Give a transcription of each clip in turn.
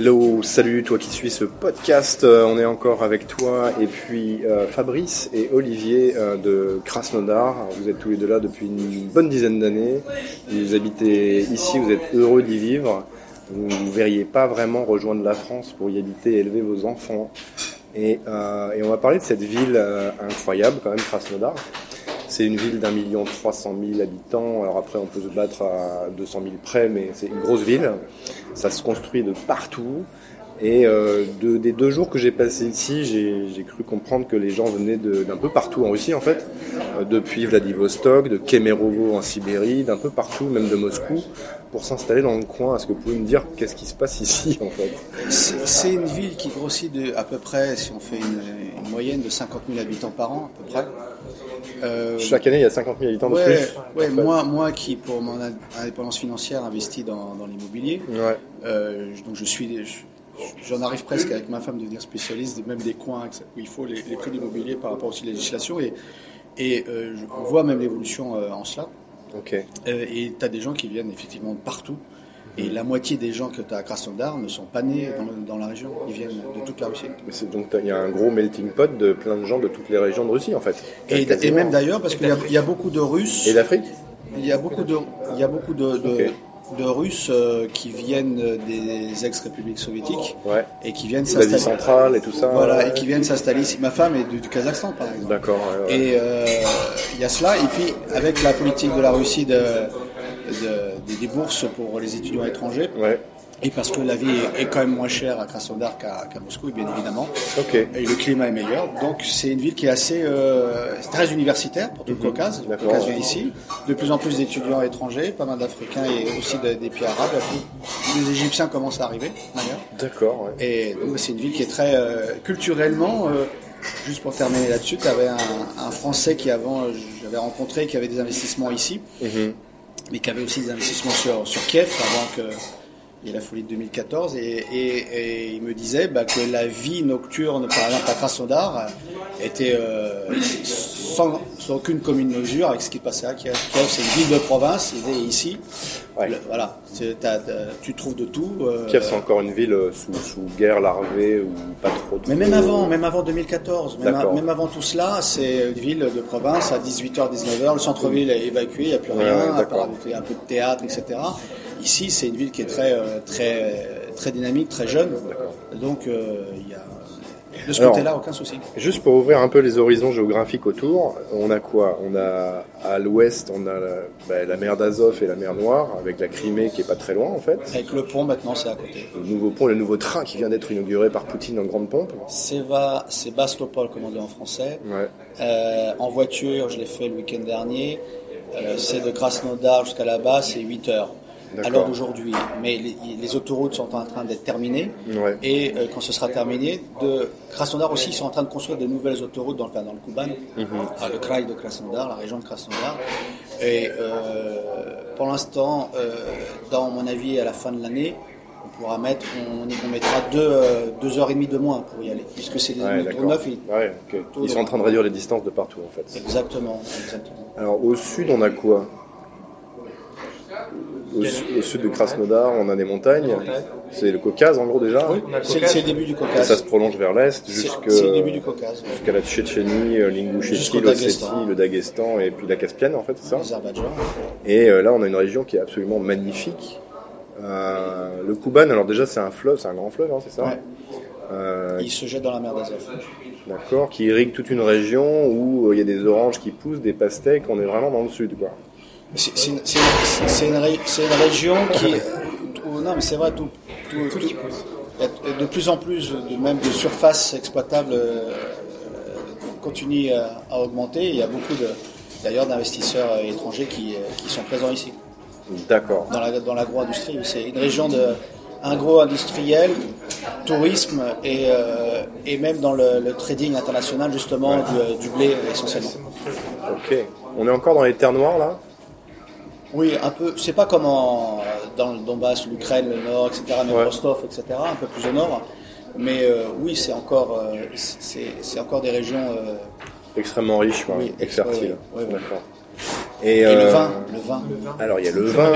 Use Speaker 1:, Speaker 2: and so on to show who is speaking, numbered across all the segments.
Speaker 1: Hello, salut toi qui suis ce podcast. Euh, on est encore avec toi et puis euh, Fabrice et Olivier euh, de Krasnodar. Vous êtes tous les deux là depuis une bonne dizaine d'années. Vous habitez ici, vous êtes heureux d'y vivre. Vous ne verriez pas vraiment rejoindre la France pour y habiter et élever vos enfants. Et, et on va parler de cette ville incroyable quand même, Krasnodar. C'est une ville d'un million trois cent mille habitants. Alors après, on peut se battre à 200 000 près, mais c'est une grosse ville. Ça se construit de partout. Et euh, des deux jours que j'ai passé ici, j'ai cru comprendre que les gens venaient d'un peu partout en Russie, en fait, euh, depuis Vladivostok, de Kemerovo en Sibérie, d'un peu partout, même de Moscou, pour s'installer dans le coin. Est-ce que vous pouvez me dire qu'est-ce qui se passe ici, en fait?
Speaker 2: C'est une ville qui grossit de, à peu près, si on fait une, une moyenne de 50 000 habitants par an, à peu près.
Speaker 1: Euh, Chaque année, il y a 50 000 habitants de plus.
Speaker 2: Ouais, moi, moi qui, pour mon indépendance financière, investis dans, l'immobilier, donc je suis, j'en arrive presque avec ma femme de devenir spécialiste, même des coins où il faut les, prix d'immobilier par rapport aussi à la législation, et, et euh, on voit même l'évolution en cela.
Speaker 1: Ok.
Speaker 2: et tu as des gens qui viennent effectivement de partout. Et la moitié des gens que tu as à Krasnodar ne sont pas nés dans, la région, ils viennent de toute la Russie.
Speaker 1: donc il y a un gros melting pot de plein de gens de toutes les régions de Russie en fait.
Speaker 2: Et, même d'ailleurs, parce qu'il y, a beaucoup de Russes.
Speaker 1: Et d'Afrique
Speaker 2: Il y a beaucoup de, il y a beaucoup de, de, Russes euh, qui viennent des ex-républiques soviétiques
Speaker 1: ouais.
Speaker 2: et qui viennent s'installer.
Speaker 1: centrale et tout ça.
Speaker 2: Voilà, et qui viennent s'installer ici. Ma femme est du, Kazakhstan par exemple.
Speaker 1: D'accord.
Speaker 2: Et euh, il y a cela. Et puis avec la politique de la Russie de des bourses pour les étudiants étrangers. Et parce que la vie est quand même moins chère à Krasnodar qu'à Moscou, bien évidemment. Et le climat est meilleur. Donc c'est une ville qui est assez euh, très universitaire pour tout le mhm. Caucase. Le Caucase vient ici. De plus en plus d'étudiants étrangers, pas mal d'Africains et aussi des pays arabes. Les Égyptiens commencent à arriver d'ailleurs.
Speaker 1: D'accord.
Speaker 2: Et donc c'est une ville qui est très euh, culturellement. Euh, juste pour terminer là-dessus, tu avais un, Français qui avant j'avais rencontré qui avait des investissements ici. Mhm mais qui avait aussi des investissements sur, sur Kiev avant que il y ait la folie de 2014 et, et, il me disait bah, que la vie nocturne par exemple à Krasnodar était euh, sans, aucune commune mesure avec ce qui passait à Kiev. Kiev c'est une ville de province, il est ici. voilà, tu trouves de tout.
Speaker 1: Euh, Kiev c'est encore une ville euh, sous, sous, guerre larvée ou pas trop.
Speaker 2: Mais même avant, même avant 2014, même, même, avant tout cela, c'est une ville de province à 18h, 19h, le centre-ville est évacué, il n'y a plus rien, à part un peu de théâtre, etc. Ici, c'est une ville qui est très, euh, très, très dynamique, très jeune. Donc, euh, il y a de ce côté-là, aucun souci.
Speaker 1: Juste pour ouvrir un peu les horizons géographiques autour, on a quoi? On a à l'ouest, on a la, bah, mer d'Azov et la mer Noire, avec la Crimée qui est pas très loin en fait.
Speaker 2: Avec le pont maintenant, c'est à côté.
Speaker 1: Le nouveau pont, le nouveau train qui vient d'être inauguré par Poutine en grande pompe.
Speaker 2: C'est Bastopol, comme on dit en français. Euh, en voiture, je l'ai fait le week-end dernier. c'est de Krasnodar jusqu'à là-bas, c'est 8 heures à l'heure d'aujourd'hui. Mais les, autoroutes sont en train d'être terminées. Et euh, quand ce sera terminé, de Krasnodar aussi, ils sont en train de construire de nouvelles autoroutes dans, le, dans le Kuban, mhm. le Krai de Krasnodar, la région de Krasnodar. Et euh, pour l'instant, euh, dans mon avis, à la fin de l'année, on pourra mettre, on, mettra deux, deux, heures et demie de moins pour y aller, puisque c'est des ouais, neufs.
Speaker 1: Ils sont en train de réduire les distances de partout, en fait.
Speaker 2: Exactement, exactement.
Speaker 1: Alors, au sud, on a quoi? Au, sud de Krasnodar, on a des montagnes. C'est le Caucase en gros déjà
Speaker 2: Oui, c'est le début du Caucase.
Speaker 1: ça se prolonge vers l'est
Speaker 2: jusqu'à
Speaker 1: la Tchétchénie, euh, l'Ingouchétie, l'Ossétie, le Daghestan et puis la Caspienne en fait, c'est ça Et euh, là on a une région qui est absolument magnifique. Euh, le Kuban, alors déjà c'est un fleuve, c'est un grand fleuve, hein, c'est ça
Speaker 2: Il se jette dans la mer d'Azov.
Speaker 1: D'accord, qui irrigue toute une région où il y a des oranges qui poussent, des pastèques, on est vraiment dans le sud quoi.
Speaker 2: C'est une, une, région qui. non, mais c'est vrai, tout, tout, de plus en plus, de, même de surface exploitable euh, continue à, augmenter. Il y a beaucoup d'ailleurs d'investisseurs étrangers qui, qui, sont présents ici.
Speaker 1: D'accord.
Speaker 2: Dans l'agro-industrie. C'est une région de agro-industriel, tourisme et, euh, et même dans le, trading international justement du, du blé essentiellement.
Speaker 1: Ok. On est encore dans les terres noires là?
Speaker 2: Oui, un peu. C'est pas comme dans le Donbass, l'Ukraine, le Nord, etc., même Rostov, etc., un peu plus au nord. Mais euh, oui, c'est encore, euh, c'est encore des régions
Speaker 1: euh, extrêmement riches, quoi, oui, fertiles. D'accord.
Speaker 2: Et, le, vin, le vin.
Speaker 1: Alors il y a le vin.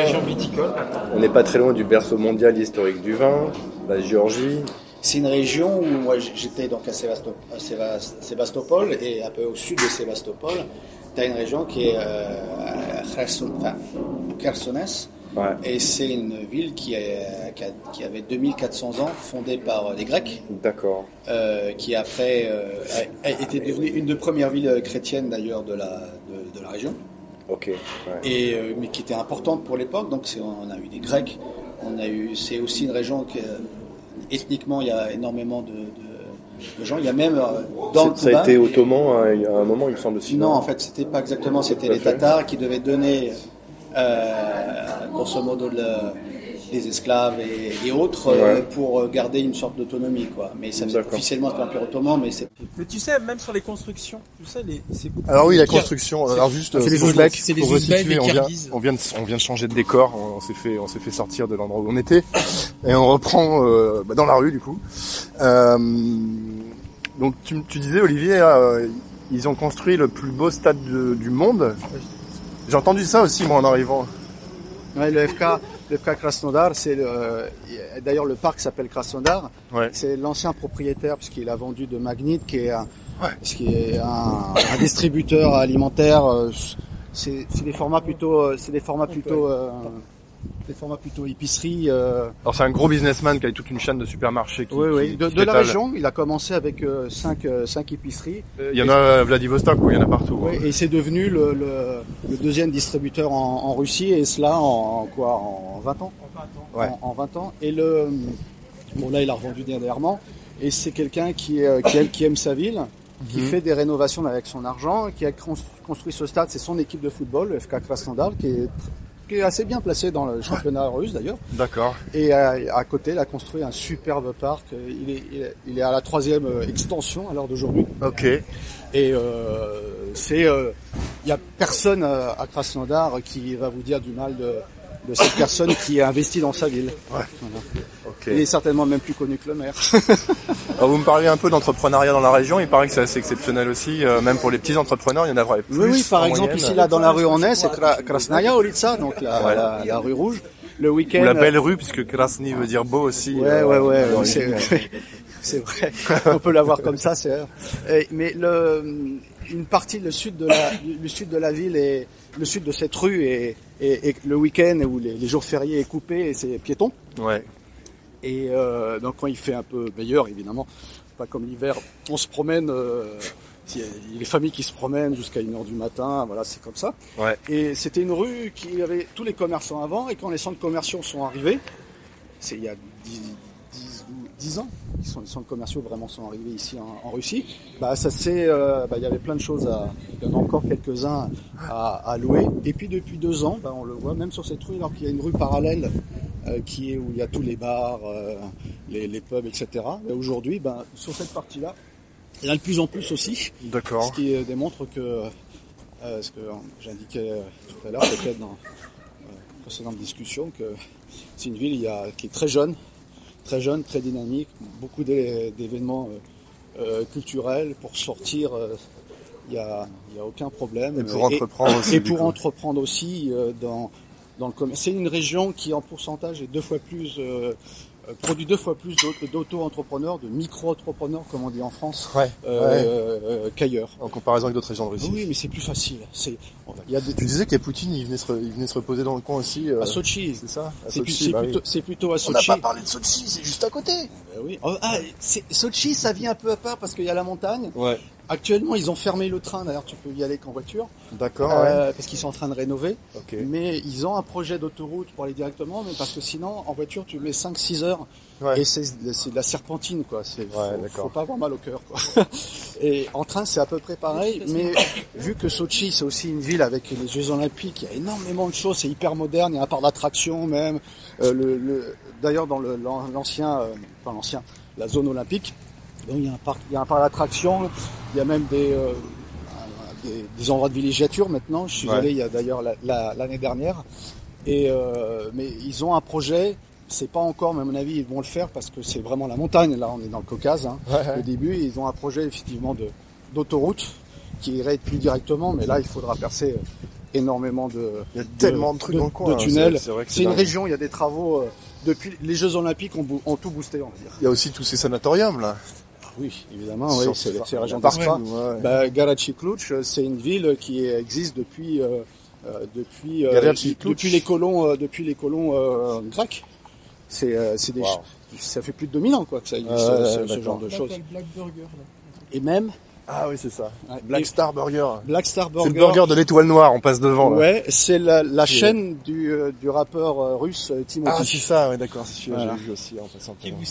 Speaker 1: On n'est pas très loin du berceau mondial historique du vin, la Géorgie.
Speaker 2: C'est une région où moi j'étais donc à Sébastopol et un peu au sud de Sébastopol. Tu as une région qui est euh, Et c'est une ville qui, qui, avait 2400 ans, fondée par les Grecs.
Speaker 1: D'accord.
Speaker 2: Euh, qui après euh, a, été devenue une des premières villes chrétiennes d'ailleurs de la, de, la région.
Speaker 1: Ok.
Speaker 2: Et, mais qui était importante pour l'époque. Donc on a eu des Grecs. On a eu. C'est aussi une région qui ethniquement, il y a énormément de, gens. Il y a même euh,
Speaker 1: Ça a été ottoman à un moment, il me semble aussi.
Speaker 2: Non, en fait, c'était pas exactement. C'était les Tatars qui devaient donner, euh, grosso modo, le, des esclaves et, autres euh, pour garder une sorte d'autonomie quoi. Mais ça officiellement l'Empire ottoman, mais c'est.
Speaker 3: Mais tu sais, même sur les constructions, tu sais, les,
Speaker 1: Alors oui, la construction. Alors juste,
Speaker 3: c'est les Ouzbeks. C'est les Ouzbeks,
Speaker 1: on vient, on vient, de, on vient de changer de décor. On s'est fait, on s'est fait sortir de l'endroit où on était et on reprend euh, bah, dans la rue du coup. Euh, donc tu, tu, disais Olivier, euh, ils ont construit le plus beau stade du monde. J'ai entendu ça aussi moi en arrivant.
Speaker 2: Ouais, le FK, le FK Krasnodar, c'est d'ailleurs le parc s'appelle Krasnodar. C'est l'ancien propriétaire puisqu'il a vendu de Magnite, qui est un, qui est un, distributeur alimentaire. Euh, c'est des formats plutôt, euh, c'est des formats plutôt euh, des formats plutôt épicerie. Euh...
Speaker 1: Alors c'est un gros businessman qui a toute une chaîne de supermarchés. Qui,
Speaker 2: oui, oui. de, la région, il a commencé avec euh, cinq, euh, cinq épiceries.
Speaker 1: Euh, il y en a à Vladivostok, il y en a partout.
Speaker 2: Oui, et c'est devenu le, le, le, deuxième distributeur en, en, Russie, et cela en, quoi En 20 ans. En 20 ans. Ouais. En, 20 ans. Et le bon là, il a revendu dernièrement. Et c'est quelqu'un qui, qui, qui, aime sa ville qui mhm. fait des rénovations avec son argent, qui a construit ce stade, c'est son équipe de football, le FK Krasnodar, qui est qui est assez bien placé dans le championnat russe d'ailleurs.
Speaker 1: D'accord.
Speaker 2: Et à, côté, il a construit un superbe parc. Il est, il est à la troisième euh, extension à l'heure d'aujourd'hui.
Speaker 1: Ok.
Speaker 2: Et euh, c'est, euh, il y a personne à Krasnodar qui va vous dire du mal de, de cette personne qui a investi dans sa ville. Ouais. Il est certainement même plus connu que le maire.
Speaker 1: Alors vous me parliez un peu d'entrepreneuriat dans la région. Il paraît que c'est assez exceptionnel aussi, euh, même pour les petits entrepreneurs, il y en a vraiment plus.
Speaker 2: Oui, oui par exemple ici là dans la rue on est, c'est Krasnaya Olitsa, donc la, la, rue rouge. Le week-end. Ou
Speaker 1: la belle rue, puisque Krasny veut dire beau aussi.
Speaker 2: Ouais, euh, ouais, ouais. c'est vrai. On peut l'avoir comme ça, c'est. Mais le, une partie, le sud de la, le sud de la ville et le sud de cette rue et, et, le week-end où les, les, jours fériés est coupé et c'est piéton.
Speaker 1: Ouais.
Speaker 2: Et euh, donc quand il fait un peu meilleur, évidemment, pas comme l'hiver, on se promène. Euh, il y a les familles qui se promènent jusqu'à 1h du matin, voilà, c'est comme ça.
Speaker 1: Ouais.
Speaker 2: Et c'était une rue qui avait tous les commerçants avant, et quand les centres commerciaux sont arrivés, c'est il y a 10, ans, les centres commerciaux vraiment sont arrivés ici en, Russie, bah ça c'est, euh, bah, il y avait plein de choses à, il y en a encore quelques-uns à, à, louer. Et puis depuis deux ans, bah, on le voit même sur cette rue, alors qu'il y a une rue parallèle euh, qui est où il y a tous les bars, euh, les, les, pubs, etc. Et aujourd'hui, ben, sur cette partie-là, il y en a de plus en plus aussi.
Speaker 1: D'accord.
Speaker 2: Ce qui démontre que, ce que j'indiquais tout à l'heure, peut-être dans une précédente discussion, que c'est une ville il y a, qui est très jeune, très jeune, très dynamique, beaucoup d'événements euh, culturels pour sortir. il n'y a, y a aucun problème.
Speaker 1: Et pour entreprendre aussi.
Speaker 2: Et pour entreprendre aussi dans, c'est une région qui en pourcentage est deux fois plus euh, euh, produit deux fois plus d'auto-entrepreneurs, de micro-entrepreneurs, comme on dit en France,
Speaker 1: ouais,
Speaker 2: euh, qu'ailleurs.
Speaker 1: En comparaison avec d'autres régions de Russie.
Speaker 2: Oui, mais c'est plus facile. C'est,
Speaker 1: il y a des... Tu disais qu'à Poutine, il venait, se, il venait se reposer dans le coin aussi.
Speaker 2: Euh... À Sochi.
Speaker 1: C'est ça?
Speaker 2: C'est, bah plutôt, oui. plutôt, à Sochi.
Speaker 1: On n'a pas parlé de Sochi, c'est juste à côté.
Speaker 2: Ben oui. Oh, ah, Sochi, ça vient un peu à part parce qu'il y a la montagne.
Speaker 1: Ouais.
Speaker 2: Actuellement, ils ont fermé le train. D'ailleurs, tu peux y aller qu'en voiture.
Speaker 1: D'accord.
Speaker 2: Euh, Parce qu'ils sont en train de rénover. Mais ils ont un projet d'autoroute pour aller directement. Mais parce que sinon, en voiture, tu mets 5-6 heures. Et c'est de la serpentine, quoi. C'est
Speaker 1: ouais,
Speaker 2: faut, pas avoir mal au cœur, quoi. et en train, c'est à peu près pareil. Mais vu que Sochi, c'est aussi une ville avec les Jeux Olympiques, il y a énormément de choses. C'est hyper moderne. Il y a un parc d'attraction même. Euh, le, le D'ailleurs, dans l'ancien, euh, pas l'ancien, la zone olympique donc il y a un parc, il y a un parc d'attractions, il y a même des, euh, des, des, endroits de villégiature maintenant. Je suis allé il y a d'ailleurs l'année dernière. Et euh, mais ils ont un projet. C'est pas encore, mais à mon avis, ils vont le faire parce que c'est vraiment la montagne. Là, on est dans le Caucase. Hein, Au début, ils ont un projet effectivement de d'autoroute qui irait plus directement, mais là, il faudra percer énormément de.
Speaker 1: Il y a tellement de trucs dans le coin.
Speaker 2: De hein, tunnels. C'est une région. Il y a des travaux euh, depuis les Jeux Olympiques ont, ont, tout boosté, on va dire.
Speaker 1: Il y a aussi tous ces sanatoriums là.
Speaker 2: Oui, évidemment, oui, c'est la région d'Aspa. Ouais. Bah, Garachi Cluj, c'est une ville qui existe depuis euh, euh depuis euh, depuis les colons depuis les colons grecs. C'est c'est des ça fait plus de 2000 ans quoi que ça existe ce, ce genre de choses. Et même
Speaker 1: ah oui, c'est ça. Black Star Burger.
Speaker 2: Black Star Burger.
Speaker 1: C'est le burger de l'étoile noire, on passe devant. Là.
Speaker 2: Ouais, c'est la, la chaîne du, euh, du rappeur euh, russe euh, Timothy.
Speaker 1: Ah, c'est ça, ouais, d'accord, c'est celui j'ai vu aussi en passant.
Speaker 3: Et, vous...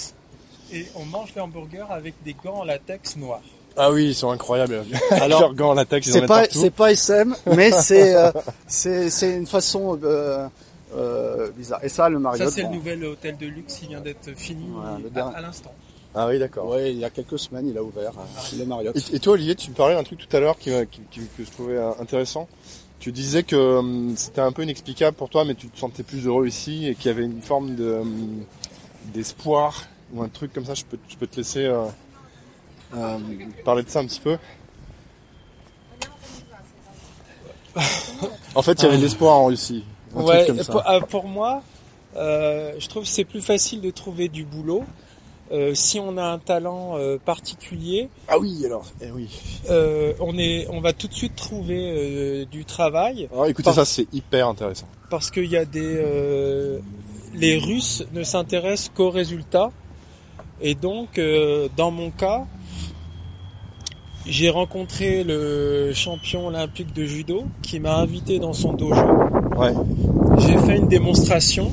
Speaker 3: et on mange les hamburgers avec des gants en latex noirs.
Speaker 1: Ah oui, ils sont incroyables. Alors, leurs gants en latex,
Speaker 2: c'est pas, c'est pas SM, mais c'est, c'est, c'est une façon euh, euh, bizarre. Et ça, le Marriott.
Speaker 3: Ça, c'est le nouvel hôtel de luxe qui vient d'être fini à l'instant.
Speaker 1: Ah oui, d'accord.
Speaker 2: Oui, il y a quelques semaines, il a ouvert le Marriott.
Speaker 1: Et, toi, Olivier, tu me parlais d'un truc tout à l'heure qui, que je trouvais euh, intéressant. Tu disais que c'était un peu inexplicable pour toi, mais tu te sentais plus heureux ici et qu'il y avait une forme de d'espoir ou un truc comme ça. Je peux, je peux te laisser euh, euh, parler de ça un petit peu. en fait, il y avait de l'espoir en Russie.
Speaker 3: ouais, euh, pour, moi, euh, je trouve que c'est plus facile de trouver du boulot si on a un talent particulier,
Speaker 1: ah oui alors, eh oui,
Speaker 3: on est, on va tout de suite trouver du travail.
Speaker 1: Alors écoutez ça, c'est hyper intéressant.
Speaker 3: Parce qu'il y a des, les Russes ne s'intéressent qu'aux résultats, et donc dans mon cas, j'ai rencontré le champion olympique de judo qui m'a invité dans son dojo.
Speaker 1: Ouais.
Speaker 3: J'ai fait une démonstration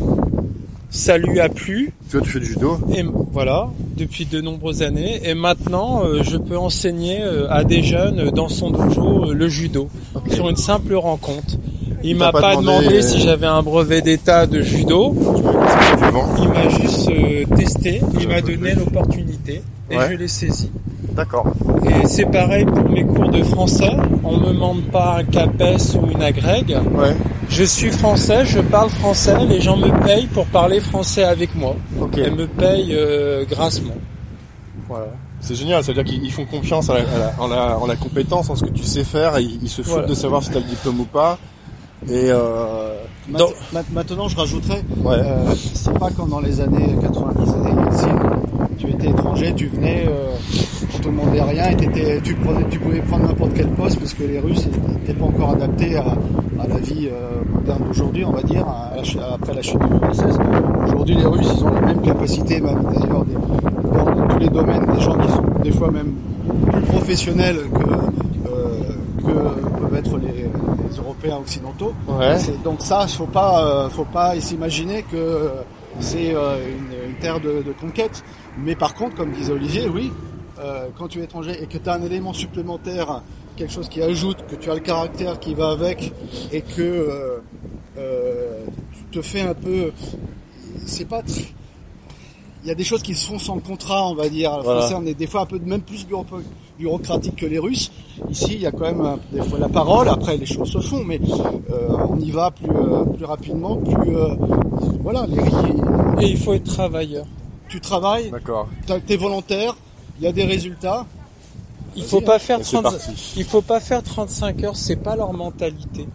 Speaker 3: ça lui a plu.
Speaker 1: Tu tu fais du judo.
Speaker 3: Et voilà, depuis de nombreuses années. Et maintenant, euh, je peux enseigner euh, à des jeunes dans son dojo euh, le judo sur une simple rencontre. Il, m'a pas, demandé, si j'avais un brevet d'état de judo. Il m'a juste testé. Il m'a donné l'opportunité et je l'ai saisi.
Speaker 1: D'accord.
Speaker 3: Et c'est pareil pour mes cours de français. On me demande pas un CAPES ou une agrègue.
Speaker 1: Ouais.
Speaker 3: Je suis français, je parle français, les gens me payent pour parler français avec moi.
Speaker 1: Okay.
Speaker 3: Et me payent euh, grassement.
Speaker 1: Voilà. C'est génial, c'est-à-dire qu'ils font confiance en la, la, compétence, en ce que tu sais faire, et ils se foutent de savoir si tu as le diplôme ou pas. Et euh...
Speaker 2: maintenant, je rajouterais, ouais. euh, c'est pas comme dans les années 90, années tu étais étranger, tu venais, euh, on te demandait rien, et tu, prenais, tu pouvais prendre n'importe quel poste parce que les Russes n'étaient pas encore adaptés à, à la vie euh, moderne d'aujourd'hui, on va dire, après la chute de l'URSS. Aujourd'hui, les Russes, ils ont les mêmes capacités, même d'ailleurs, dans tous les domaines, des gens qui sont des fois même plus professionnels que, euh, que les, les Européens occidentaux.
Speaker 1: Ouais.
Speaker 2: Donc ça, faut pas, euh, faut pas s'imaginer que c'est une, une, terre de, de, conquête. Mais par contre, comme disait Olivier, oui, euh, quand tu es étranger et que tu as un élément supplémentaire quelque chose qui ajoute, que tu as le caractère qui va avec et que euh, euh, tu te fais un peu, c'est pas, il y a des choses qui se font sans contrat, on va dire. Français, on est des fois un peu même plus bureaucratique que les Russes. Ici, il y a quand même des fois la parole. Après, les choses se font, mais euh, on y va plus plus rapidement, plus voilà.
Speaker 3: Les... Et il faut être travailleur.
Speaker 2: Tu travailles.
Speaker 1: D'accord.
Speaker 2: es volontaire. Il y a des résultats.
Speaker 3: Il faut pas faire 30... il faut pas faire 35 heures, c'est pas leur mentalité.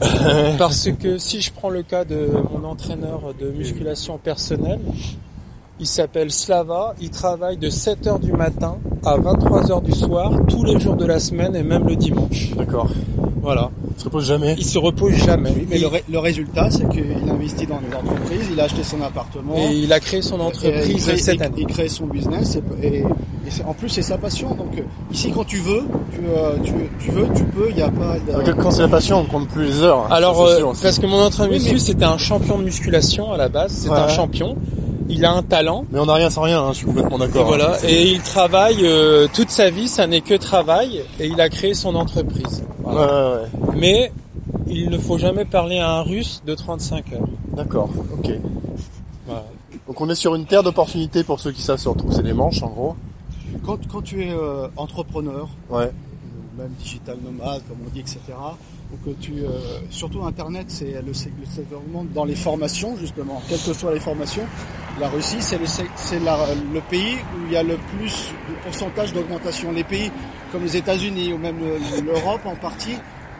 Speaker 3: Parce que si je prends le cas de mon entraîneur de musculation personnelle, il s'appelle Slava, il travaille de 7 heures du matin à 23 heures du soir tous les jours de la semaine et même le dimanche.
Speaker 1: D'accord.
Speaker 3: Voilà.
Speaker 1: Il se repose jamais.
Speaker 3: Il se repose jamais.
Speaker 2: mais le, résultat, c'est qu'il investit dans une entreprise, il a acheté son appartement.
Speaker 3: Et il a créé son entreprise cette année.
Speaker 2: Il crée son business et, en plus c'est sa passion. Donc euh, ici, quand tu veux, tu, euh, tu, veux, tu peux. Il n'y a pas.
Speaker 1: Quand c'est la passion, on compte plus les heures.
Speaker 3: Alors euh, parce que mon entraîneur oui, c'était un champion de musculation à la base. C'est un champion il a un talent.
Speaker 1: Mais on n'a rien sans rien, hein, je suis complètement d'accord.
Speaker 3: Voilà, et il travaille toute sa vie, ça n'est que travail, et il a créé son entreprise.
Speaker 1: Ouais, ouais,
Speaker 3: Mais il ne faut jamais parler à un russe de 35 heures.
Speaker 1: D'accord, ok. Donc on est sur une terre d'opportunités pour ceux qui savent se retrousser les manches, en gros.
Speaker 2: Quand, quand tu es euh, entrepreneur,
Speaker 1: ouais.
Speaker 2: Même digital nomade, comme on dit, etc., ou que tu, euh, surtout Internet, c'est le, le dans les formations, justement, quelles que soient les formations. La Russie, c'est le, le, pays où il y a le plus de pourcentage d'augmentation. Les pays comme les États-Unis ou même l'Europe en partie,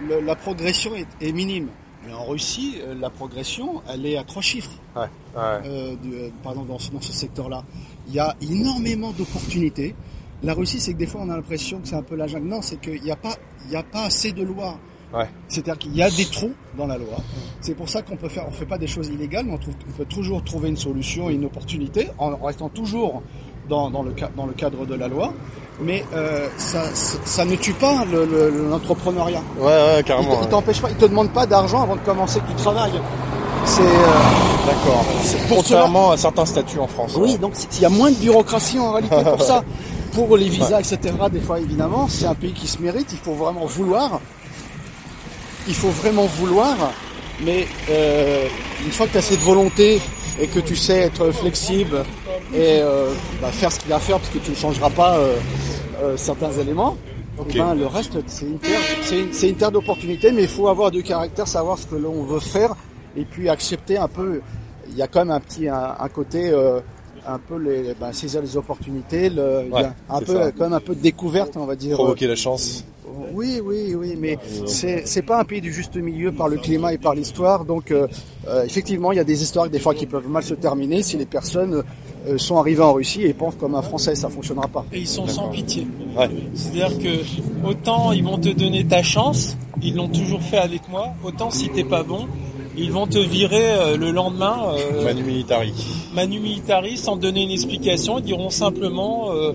Speaker 2: la progression est, minime. Mais en Russie, euh, la progression, elle est à trois chiffres. Ouais, euh, par exemple, dans, ce secteur-là, il y a énormément d'opportunités. La Russie, c'est que des fois, on a l'impression que c'est un peu la jungle. Non, c'est qu'il n'y a pas, a pas assez de lois. Ouais. C'est-à-dire qu'il y a des trous dans la loi. C'est pour ça qu'on peut faire, on fait pas des choses illégales, mais on, trouve, on peut toujours trouver une solution et une opportunité en restant toujours dans, dans, le, dans le cadre de la loi mais euh, ça, ça, ne tue pas l'entrepreneuriat.
Speaker 1: Le, ouais, ouais, carrément.
Speaker 2: Il, t'empêche pas, il te demande pas d'argent avant de commencer que tu travailles.
Speaker 1: C'est euh, d'accord. Contrairement à certains statuts en France.
Speaker 2: Oui, donc il y a moins de bureaucratie en réalité pour ça. Pour les visas, etc. Des fois, évidemment, c'est un pays qui se mérite. Il faut vraiment vouloir. Il faut vraiment vouloir. Mais euh, une fois que tu as cette volonté et que tu sais être flexible et euh, bah, faire ce qu'il y a à faire parce que tu ne changeras pas euh, euh, certains éléments. Eh ben, le reste, c'est une terre, c'est une, terre d'opportunité, mais il faut avoir du caractère, savoir ce que l'on veut faire et puis accepter un peu. Il y a quand même un petit un, côté un peu les ben, saisir les opportunités, le, un peu quand même un peu de découverte, on va dire.
Speaker 1: Provoquer la chance.
Speaker 2: Oui, oui, oui, mais c'est c'est pas un pays du juste milieu par le climat et par l'histoire. Donc euh, euh, effectivement, il y a des histoires des fois qui peuvent mal se terminer si les personnes euh, sont arrivées en Russie et pensent comme un Français, ça fonctionnera pas.
Speaker 3: Et ils sont sans pitié. C'est-à-dire que autant ils vont te donner ta chance, ils l'ont toujours fait avec moi, autant si t'es pas bon, ils vont te virer euh, le lendemain.
Speaker 1: Euh, Manu Militari.
Speaker 3: Manu Militari, sans donner une explication, ils diront simplement.
Speaker 2: Euh,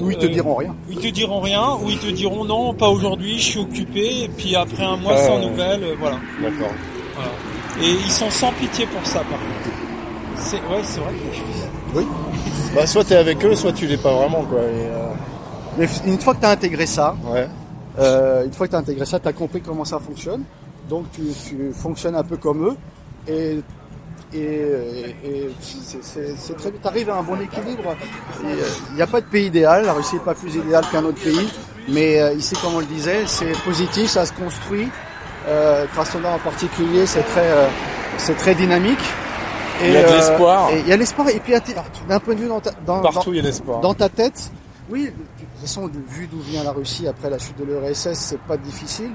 Speaker 2: ou ils te diront rien.
Speaker 3: Ils te diront rien, ou ils te diront non, pas aujourd'hui, je suis occupé, et puis après un mois sans nouvelles, voilà.
Speaker 1: D'accord.
Speaker 3: Et ils sont sans pitié pour ça, par contre. C'est ouais, c'est vrai.
Speaker 1: Oui. bah soit t'es avec eux, soit tu l'es pas vraiment, quoi.
Speaker 2: Mais une fois que t'as intégré ça, ouais. une fois que t'as intégré ça, t'as compris comment ça fonctionne donc tu, tu, fonctionnes un peu comme eux et, et, et c'est très tu arrives à un bon équilibre. Il n'y a pas de pays idéal, la Russie n'est pas plus idéale qu'un autre pays, mais euh, ici comme on le disait, c'est positif, ça se construit. Euh, Krasnodar en particulier, c'est très, euh, c'est très dynamique.
Speaker 1: Et, il y a de euh, l'espoir.
Speaker 2: il y a l'espoir et puis d'un point de vue dans ta, dans,
Speaker 1: Partout, il y a l'espoir.
Speaker 2: dans ta tête, oui, de toute façon, vu d'où vient la Russie après la chute de l'URSS, c'est pas difficile.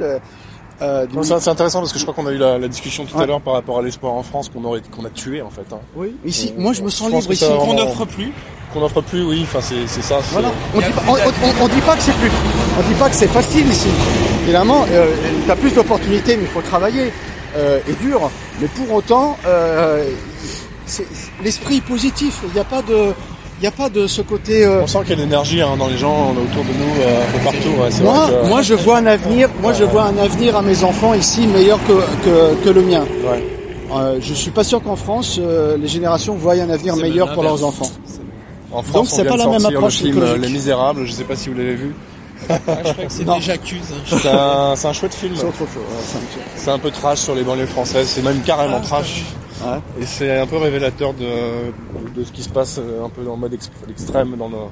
Speaker 1: Euh, c'est intéressant parce que je crois qu'on a eu la, discussion tout à l'heure par rapport à l'espoir en France qu'on aurait qu'on a tué en fait. Hein.
Speaker 2: Oui. Ici, moi je me sens libre
Speaker 3: ici. Qu'on n'offre plus.
Speaker 1: Qu'on n'offre plus, oui. Enfin c'est ça.
Speaker 2: Voilà. On, dit pas, on, dit pas que c'est plus. On dit pas que c'est facile ici. Évidemment, euh, tu as plus d'opportunités, mais il faut travailler. Euh, et dur. Mais pour autant, euh, l'esprit positif. Il n'y a pas de n'y a pas de ce côté.
Speaker 1: Euh... On sent qu'il y a de l'énergie hein, dans les gens autour de nous, euh, un peu partout. Ouais,
Speaker 2: moi, vrai que... moi, je vois un avenir. Moi, je vois un avenir à mes enfants ici meilleur que que, que le mien. Ouais. Euh, je suis pas sûr qu'en France, euh, les générations voient un avenir meilleur pour leurs enfants.
Speaker 1: En France, Donc c'est pas la même approche. Le film Les Misérables, je sais pas si vous l'avez vu.
Speaker 3: Ah, je crois que c'est des j'accuse.
Speaker 1: C'est un, un, chouette film. C'est un peu trash sur les banlieues françaises. C'est même carrément ah, trash. Et c'est un peu révélateur de, de, ce qui se passe euh, un peu en mode extrême dans nos,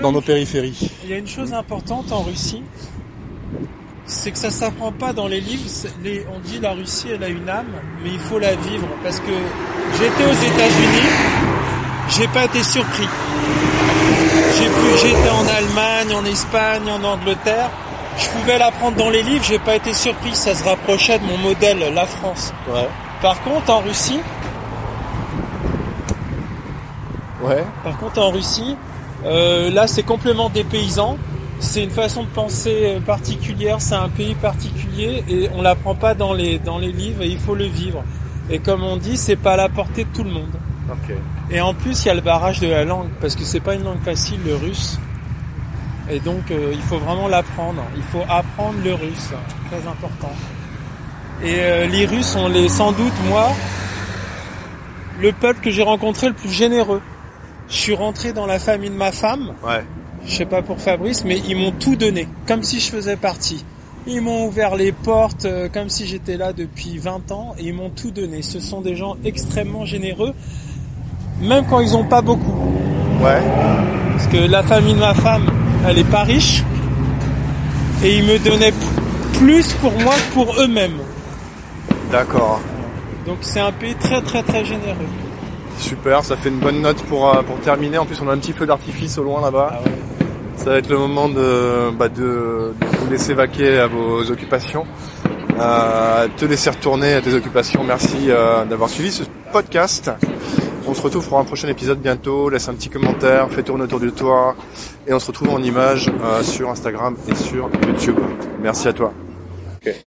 Speaker 1: dans nos périphéries.
Speaker 3: Il y a une chose importante en Russie, c'est que ça s'apprend pas dans les livres. Les, on dit la Russie elle a une âme, mais il faut la vivre parce que j'étais aux États-Unis, j'ai pas été surpris. J'ai j'étais en Allemagne, en Espagne, en Angleterre. Je pouvais l'apprendre dans les livres, j'ai pas été surpris. Ça se rapprochait de mon modèle, la France. Ouais. Par contre, en Russie,
Speaker 1: ouais.
Speaker 3: Par contre, en Russie, euh, là, c'est complètement des paysans. C'est une façon de penser euh, particulière. C'est un pays particulier et on l'apprend pas dans les dans les livres. Et il faut le vivre. Et comme on dit, c'est pas à la portée de tout le monde. Et en plus, il y a le barrage de la langue parce que c'est pas une langue facile, le russe. Et donc, euh, il faut vraiment l'apprendre. Il faut apprendre le russe, très important. Et euh, les Russes sont les, sans doute, moi, le peuple que j'ai rencontré le plus généreux. Je suis rentré dans la famille de ma femme. Ouais. Je sais pas pour Fabrice, mais ils m'ont tout donné, comme si je faisais partie. Ils m'ont ouvert les portes euh, comme si j'étais là depuis 20 ans et ils m'ont tout donné. Ce sont des gens extrêmement généreux, même quand ils ont pas beaucoup.
Speaker 1: Ouais.
Speaker 3: Parce que la famille de ma femme, elle est pas riche et ils me donnaient plus pour moi que pour eux-mêmes.
Speaker 1: D'accord.
Speaker 3: Donc c'est un pays très très très généreux.
Speaker 1: Super, ça fait une bonne note pour, euh, pour terminer. En plus, on a un petit feu d'artifice au loin là-bas. Ah ça va être le moment de, bah de, vous laisser vaquer à vos occupations, te laisser retourner à tes occupations. Merci d'avoir suivi ce podcast. On se retrouve pour un prochain épisode bientôt. Laisse un petit commentaire, fais tourner autour de toi. Et on se retrouve en image sur Instagram et sur YouTube. Merci à toi.